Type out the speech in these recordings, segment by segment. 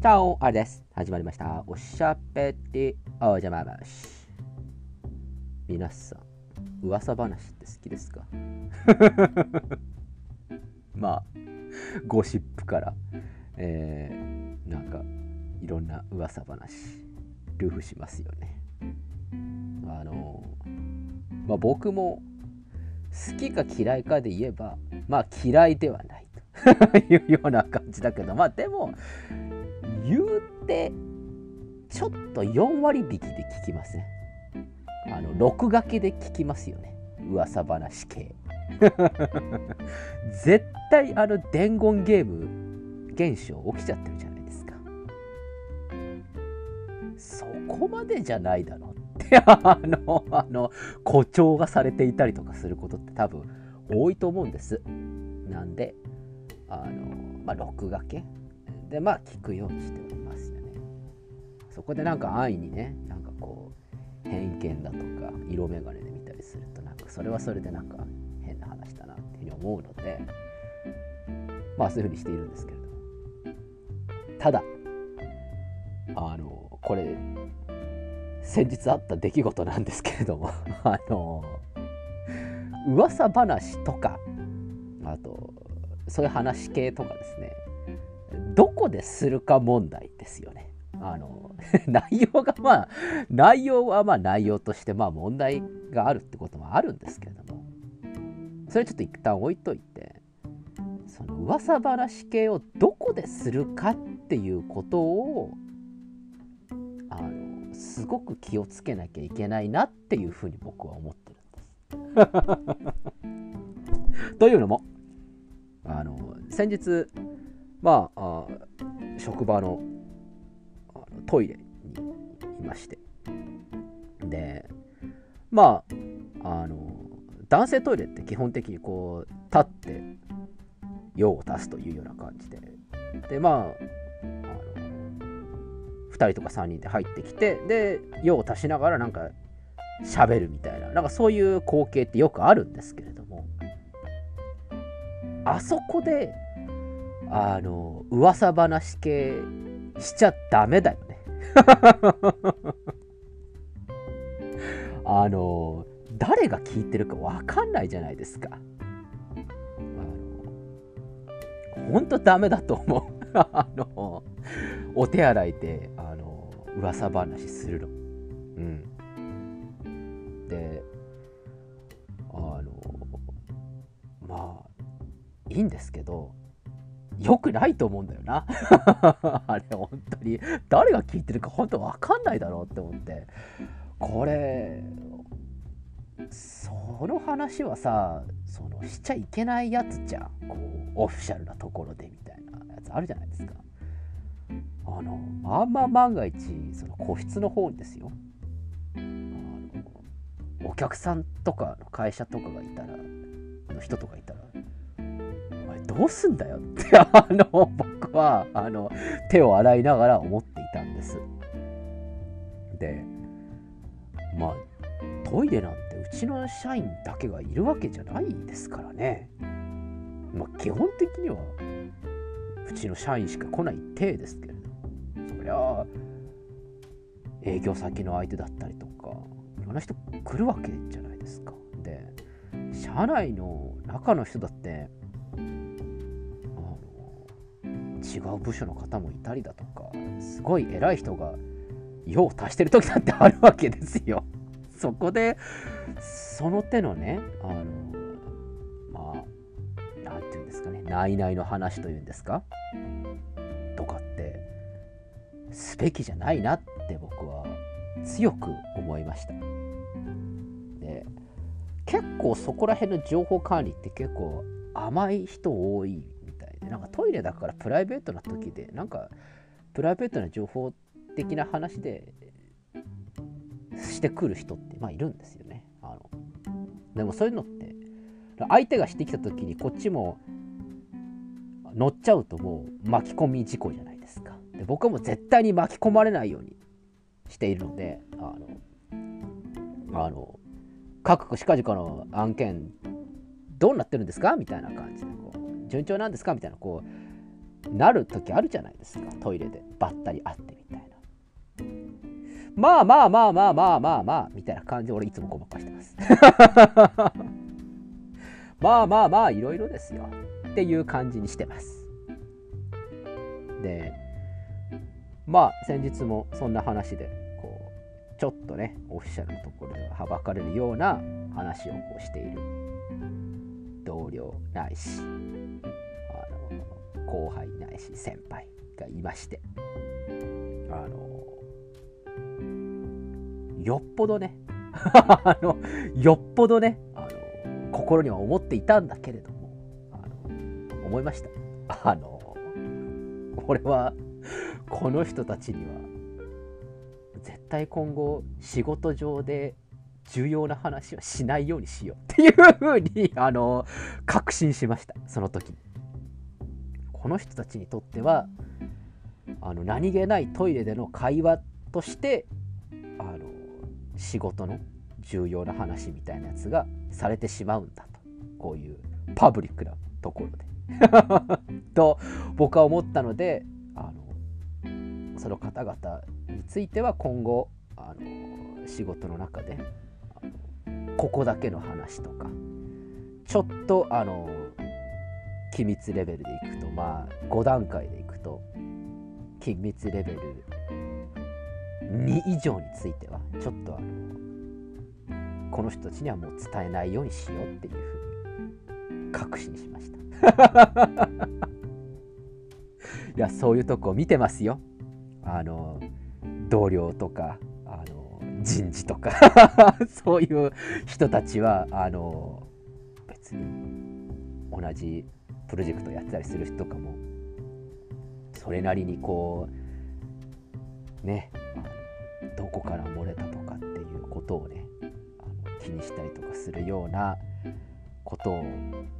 チャオあれです。始まりました。おしゃべりお邪魔話。皆さん、噂話って好きですか？まあ、ゴシップから、えー、なんか、いろんな噂話、ルーフしますよね。あの、まあ僕も、好きか嫌いかで言えば、まあ嫌いではないと いうような感じだけど、まあでも、言うてちょっと4割引きで聞きますね。あの録画けで聞きますよね。噂話系。絶対あの伝言ゲーム現象起きちゃってるじゃないですか。そこまでじゃないだろって。あのあの誇張がされていたりとかすることって多分多いと思うんです。なんであのまあ録画系でまあ聞くようにしておりますよね。そこでなんか安易にねなんかこう偏見だとか色眼鏡で見たりするとなんかそれはそれでなんか変な話だなっていうふうに思うのでまあそういうふうにしているんですけれども。ただあのこれ先日あった出来事なんですけれども あの噂話とかあとそういう話系とかですねどこでするか問題ですよね。あの 内容がまあ内容はまあ内容としてまあ問題があるってこともあるんですけれどもそれちょっと一旦置いといてその噂話系をどこでするかっていうことをあのすごく気をつけなきゃいけないなっていうふうに僕は思ってるんです。というのもあの先日まあ職場のトイレにいまして。でまああの男性トイレって基本的にこう立って用を足すというような感じで。でまああの2人とか3人で入ってきてで用を足しながらなんか喋るみたいな。なんかそういう光景ってよくあるんですけれども。あそこであの噂話系しちゃダメだよね。あの誰が聞いてるか分かんないじゃないですか。ほんとダメだと思う。あのお手洗いであの噂話するの。うん。であのまあいいんですけど良くないと思うんだよな。あれ本当に。誰が聞いてるか本当分かんないだろうって思って。これその話はさそのしちゃいけないやつじゃん。こうオフィシャルなところでみたいなやつあるじゃないですか。あのあんま万が一その個室の方にですよ。お客さんとかの会社とかがいたらの人とかいたらどうすんだよって あの僕はあの手を洗いながら思っていたんです。でまあトイレなんてうちの社員だけがいるわけじゃないですからね。まあ基本的にはうちの社員しか来ない体ですけれど。そりゃ営業先の相手だったりとかいろんな人来るわけじゃないですか。で社内の中の人だって違う部署の方もいたりだとかすごい偉い人が用を足してる時だってあるわけですよ。そこでその手のねあのまあ何て言うんですかね内々の話というんですかとかってすべきじゃないなって僕は強く思いました。で結構そこら辺の情報管理って結構甘い人多いなんかトイレだからプライベートな時でなんかプライベートな情報的な話でしてくる人ってまあいるんですよね。あのでもそういうのって相手がしてきた時にこっちも乗っちゃうともう巻き込み事故じゃないですか。で僕はもう絶対に巻き込まれないようにしているのであのあの各しかじかの案件どうなってるんですか？みたいな感じでこう順調なんですか？みたいなこうなる時あるじゃないですか。トイレでばったり会ってみたいな。まあまあまあまあまあまあまあみたいな感じで俺いつもごまかしてます。まあまあまあいろいろですよ。っていう感じにしてます。でまあ先日もそんな話でこうちょっとねオフィシャルのところではばかれるような話をこうしている。同僚ないしあの後輩ないし先輩がいまして。あの よっぽどね。あのよっぽどね。あの心には思っていたんだけれども。あの思いました。あの俺はこの人たちには絶対今後仕事上で重要な話はしないようにしようっていうふうにあの確信しましたその時この人たちにとってはあの何気ないトイレでの会話としてあの仕事の重要な話みたいなやつがされてしまうんだと。こういうパブリックなところで。と僕は思ったのであのその方々については今後あの仕事の中でここだけの話とか。ちょっとあの機密レベルでいくとまあ5段階でいくと機密レベル2以上についてはちょっとあのこの人たちにはもう伝えないようにしようっていうふうに確信しました。いやそういうとこ見てますよ。あの同僚とか人事とか そういう人たちはあの別に同じプロジェクトやってたりする人とかもそれなりにこうねどこから漏れたとかっていうことをねあの気にしたりとかするようなことを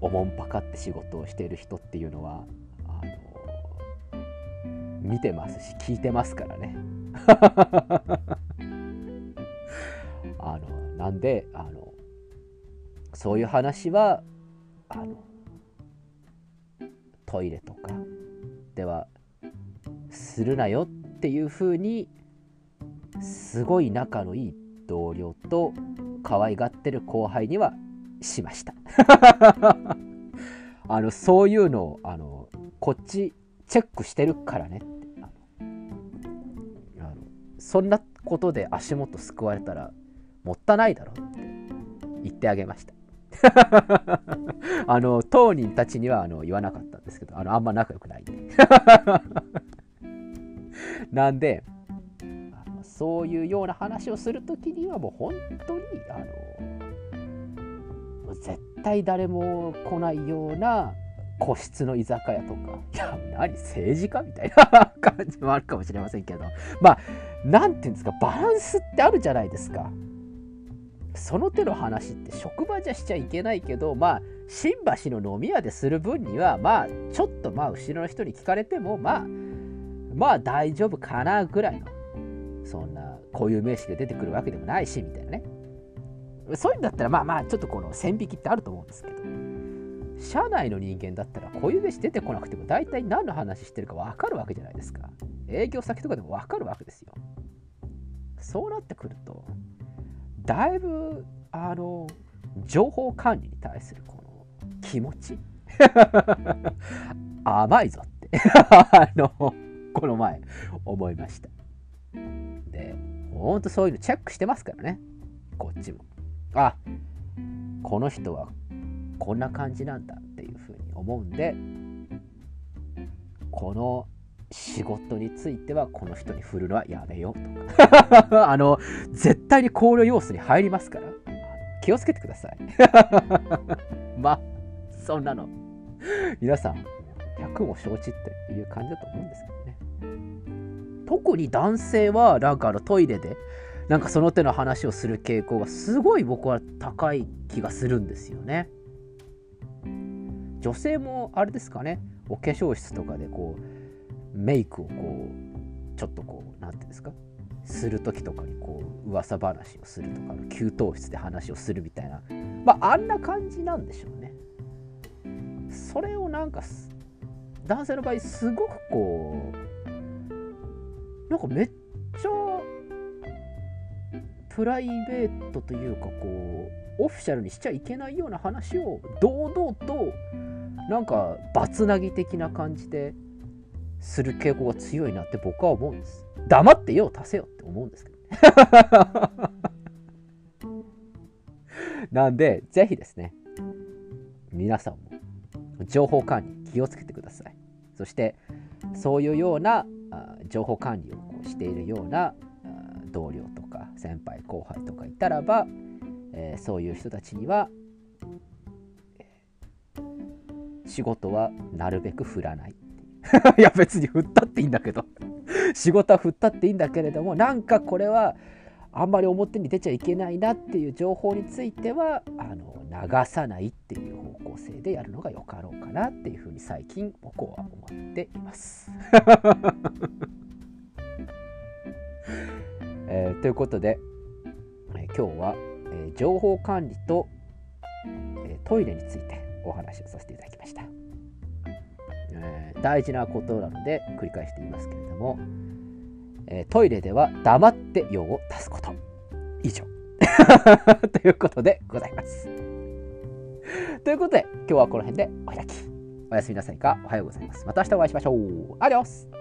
おもんぱかって仕事をしている人っていうのはあの見てますし聞いてますからね。あのなんであのそういう話はあのトイレとかではするなよっていうふうにすごい仲のいい同僚と可愛がってる後輩にはしました。あのそういうのをあのこっちチェックしてるからね。そんなことで足元すくわれたらもったいないだろ。って言ってあげました。あの当人たちにはあの言わなかったんですけどあのあんま仲良くないんで。なんでそういうような話をする時にはもう本当にあの絶対誰も来ないような個室の居酒屋とか。いや何政治家みたいな 感じもあるかもしれませんけど。まあ何て言うんですかバランスってあるじゃないですか。その手の話って職場じゃしちゃいけないけどまあ新橋の飲み屋でする分にはまあちょっとまあ後ろの人に聞かれてもまあまあ大丈夫かなぐらいのそんな固有名詞が出てくるわけでもないしみたいなね。そういうんだったらまあまあちょっとこの線引きってあると思うんですけど。社内の人間だったら固有名詞出てこなくても大体何の話してるか分かるわけじゃないですか。営業先とかでも分かるわけですよ。そうなってくるとだいぶあの情報管理に対するこの気持ち 甘いぞって あのこの前思いました。でほんとそういうのチェックしてますからね。こっちも。あこの人はこんな感じなんだっていうふうに思うんでこの仕事についてはこの人に振るのはやめようとか。あの絶対に考慮要素に入りますから。気をつけてください。まあそんなの。皆さん100も承知っていう感じだと思うんですけどね。特に男性はなんかあのトイレでなんかその手の話をする傾向がすごい僕は高い気がするんですよね。女性もあれですかね。お化粧室とかでこうメイクをこうちょっとこう何て言うんですか。する時とかにこう噂話をするとか給湯室で話をするみたいな。まああんな感じなんでしょうね。それをなんか男性の場合すごくこうなんかめっちゃプライベートというかこうオフィシャルにしちゃいけないような話を堂々となんかバツナギ的な感じでする傾向が強いなって僕は思うんです。黙って用を足せよって思うんですけど、なんで、ぜひですね、皆さんも情報管理気をつけてください。そして、そういうような情報管理をこうしているような同僚とか先輩後輩とかいたらば、えー、そういう人たちには、仕事はなるべく振らない いや別に振ったっていいんだけど 仕事は振ったっていいんだけれどもなんかこれはあんまり表に出ちゃいけないなっていう情報についてはあの流さないっていう方向性でやるのがよかろうかなっていうふうに最近僕は思っています。えー、ということで、えー、今日は、えー、情報管理と、えトイレについてお話をさせていただきました。え大事なことなので繰り返していますけれども、えトイレでは黙って用を足すこと。以上。ということでございます。ということで、今日はこの辺でお開き。おやすみなさいか、おはようございます。また明日お会いしましょう。アディオス